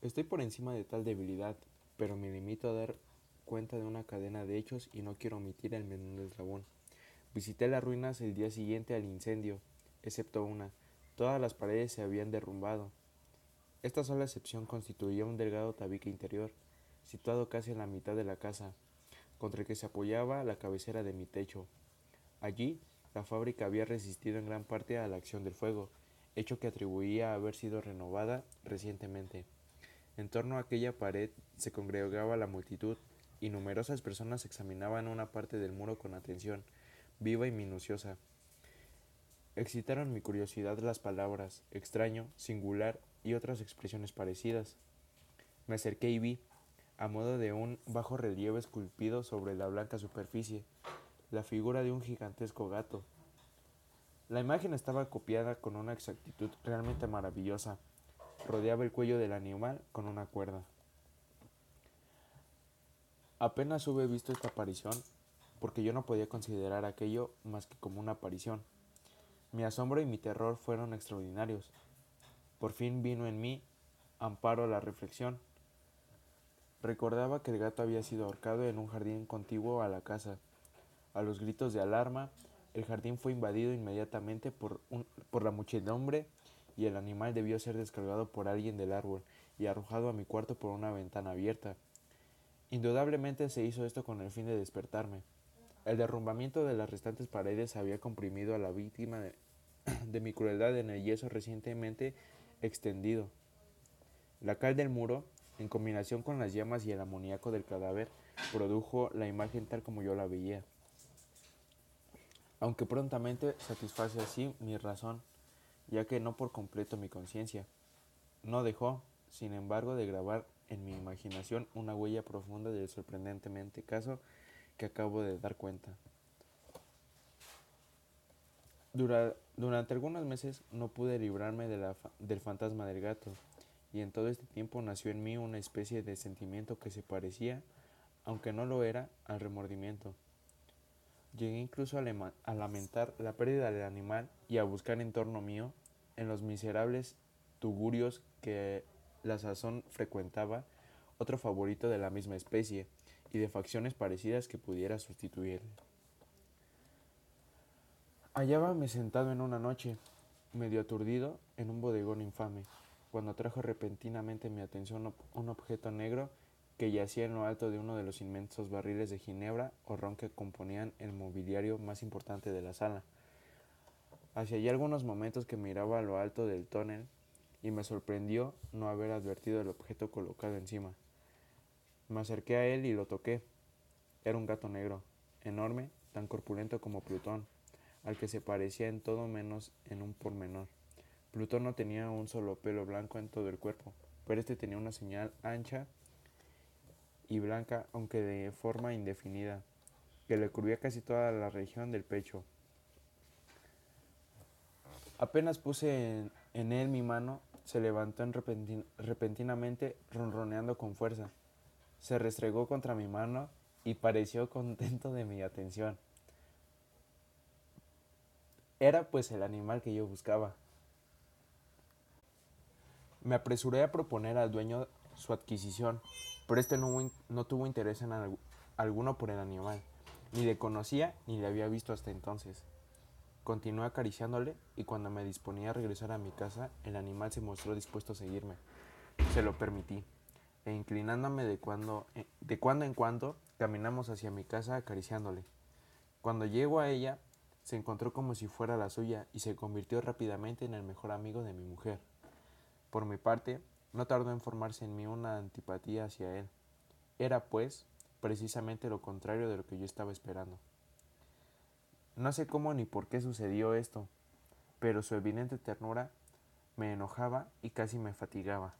Estoy por encima de tal debilidad, pero me limito a dar cuenta de una cadena de hechos y no quiero omitir el menor eslabón. Visité las ruinas el día siguiente al incendio, excepto una. Todas las paredes se habían derrumbado. Esta sola excepción constituía un delgado tabique interior, situado casi en la mitad de la casa, contra el que se apoyaba la cabecera de mi techo. Allí, la fábrica había resistido en gran parte a la acción del fuego, hecho que atribuía a haber sido renovada recientemente. En torno a aquella pared se congregaba la multitud, y numerosas personas examinaban una parte del muro con atención, viva y minuciosa. Excitaron mi curiosidad las palabras extraño, singular y otras expresiones parecidas. Me acerqué y vi, a modo de un bajo relieve esculpido sobre la blanca superficie, la figura de un gigantesco gato. La imagen estaba copiada con una exactitud realmente maravillosa, rodeaba el cuello del animal con una cuerda. Apenas hube visto esta aparición, porque yo no podía considerar aquello más que como una aparición. Mi asombro y mi terror fueron extraordinarios. Por fin vino en mí amparo a la reflexión. Recordaba que el gato había sido ahorcado en un jardín contiguo a la casa. A los gritos de alarma, el jardín fue invadido inmediatamente por, un, por la muchedumbre y el animal debió ser descargado por alguien del árbol y arrojado a mi cuarto por una ventana abierta. Indudablemente se hizo esto con el fin de despertarme. El derrumbamiento de las restantes paredes había comprimido a la víctima de, mi crueldad en el yeso recientemente extendido. La cal del muro, en combinación con las llamas y el amoníaco del cadáver, produjo la imagen tal como yo la veía. Aunque prontamente satisface así mi razón, ya que no por completo mi conciencia. No dejó, sin embargo, de grabar en mi imaginación una huella profunda del sorprendentemente caso que acabo de dar cuenta. Dura, durante algunos meses no pude librarme del fantasma del gato, y en todo este tiempo nació en mí una especie de sentimiento que se parecía, aunque no lo era, al remordimiento. Llegué incluso a, lamentar la pérdida del animal y a buscar en torno mío, en los miserables tugurios que la sazón frecuentaba, otro favorito de la misma especie y de facciones parecidas que pudiera sustituirle. Hallábame sentado en una noche, medio aturdido, en un bodegón infame, cuando trajo repentinamente mi atención un objeto negro que yacía en lo alto de uno de los inmensos barriles de ginebra o ron que componían el mobiliario más importante de la sala. Hacia allí algunos momentos que miraba a lo alto del tonel y me sorprendió no haber advertido el objeto colocado encima. Me acerqué a él y lo toqué. Era un gato negro, enorme, tan corpulento como Plutón, al que se parecía en todo menos en un pormenor. Plutón no tenía un solo pelo blanco en todo el cuerpo, pero este tenía una señal ancha y blanca, aunque de forma indefinida, que le cubría casi toda la región del pecho. Apenas puse en, en él mi mano, se levantó en repentin repentinamente, ronroneando con fuerza. Se restregó contra mi mano y pareció contento de mi atención. Era pues el animal que yo buscaba. Me apresuré a proponer al dueño su adquisición, pero este no, tuvo interés en al alguno por el animal. Ni le conocía ni le había visto hasta entonces. Continué acariciándole y cuando me disponía a regresar a mi casa, el animal se mostró dispuesto a seguirme. Se lo permití e inclinándome de cuando, eh, de cuando en cuando, caminamos hacia mi casa acariciándole. Cuando llego a ella, se encontró como si fuera la suya y se convirtió rápidamente en el mejor amigo de mi mujer. Por mi parte, no tardó en formarse en mí una antipatía hacia él. Era, pues, precisamente lo contrario de lo que yo estaba esperando. No sé cómo ni por qué sucedió esto, pero su evidente ternura me enojaba y casi me fatigaba.